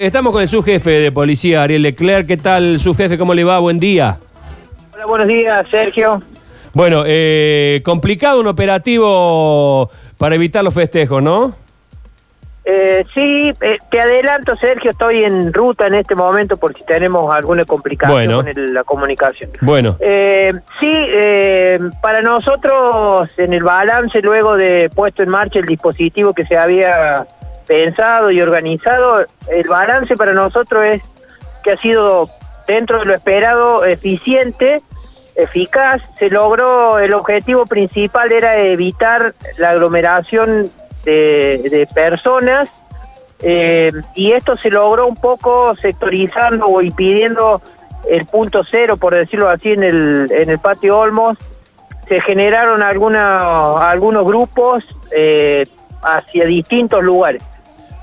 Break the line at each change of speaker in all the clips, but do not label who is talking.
Estamos con el subjefe de policía, Ariel Leclerc. ¿Qué tal, subjefe? ¿Cómo le va? Buen día.
Hola, buenos días, Sergio.
Bueno, eh, complicado un operativo para evitar los festejos, ¿no?
Eh, sí, eh, te adelanto, Sergio, estoy en ruta en este momento por si tenemos alguna complicación
Bueno.
con el- la comunicación.
Bueno,
Eh, sí, eh, para nosotros en el balance, luego de puesto en marcha el dispositivo que se había pensado y organizado, el balance para nosotros es que ha sido dentro de lo esperado eficiente, eficaz, se logró, el objetivo principal era evitar la aglomeración de, personas eh, y esto se logró un poco sectorizando o impidiendo el punto cero, por decirlo así, en el, en el patio Olmos. Se generaron alguna, algunos grupos eh, hacia distintos lugares.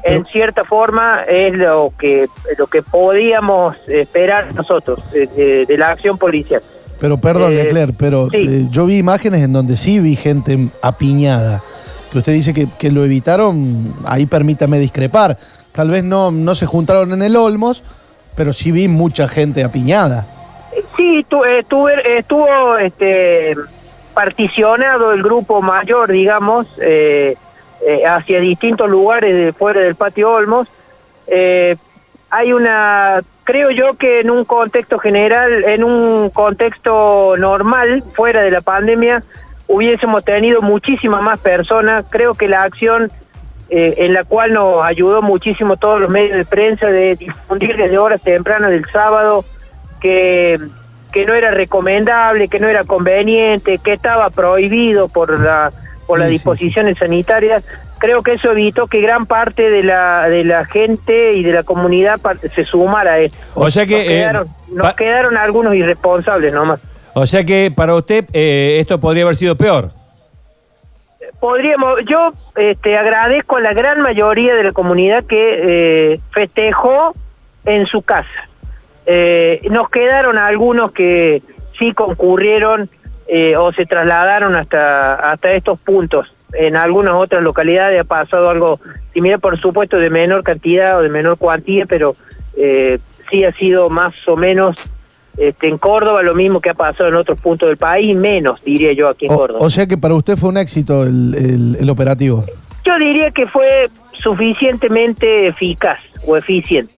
En cierta forma es lo que, lo que podíamos esperar nosotros eh, de, de la acción policial.
Pero perdón,
Eh,
Leclerc, pero
sí.
eh, yo vi imágenes en donde sí vi gente apiñada. Que usted dice que, que lo evitaron, ahí permítame discrepar. Tal vez no, no se juntaron en el Olmos, pero sí vi mucha gente apiñada.
Sí, tu- eh, estuvo este, particionado el grupo mayor, digamos, eh, eh, hacia distintos lugares fuera del patio Olmos. Eh, hay una, creo yo que en un contexto general, en un contexto normal, fuera de la pandemia, hubiésemos tenido muchísimas más personas. Creo que la acción eh, en la cual nos ayudó muchísimo todos los medios de prensa de difundir desde horas tempranas del sábado que, que no era recomendable, que no era conveniente, que estaba prohibido por la por las
Sí, sí,
disposiciones sanitarias. Creo que eso evitó que gran parte de la de la gente y de la comunidad se sumara a esto.
o sea que...
nos,
eh,
quedaron, nos
pa-
quedaron algunos irresponsables nomás.
o sea que para usted eh, esto podría haber sido peor.
Podríamos, yo este, agradezco a la gran mayoría de la comunidad que eh, festejó en su casa. Eh, nos quedaron algunos que sí concurrieron eh, o se trasladaron hasta, hasta estos puntos. En algunas otras localidades ha pasado algo similar, por supuesto, de menor cantidad o de menor cuantía, pero eh, sí ha sido más o menos este, en Córdoba lo mismo que ha pasado en otros puntos del país, menos, diría yo, aquí en
O,
Córdoba.
o sea que para usted fue un éxito el, el- el operativo.
Yo diría que fue suficientemente eficaz o eficiente.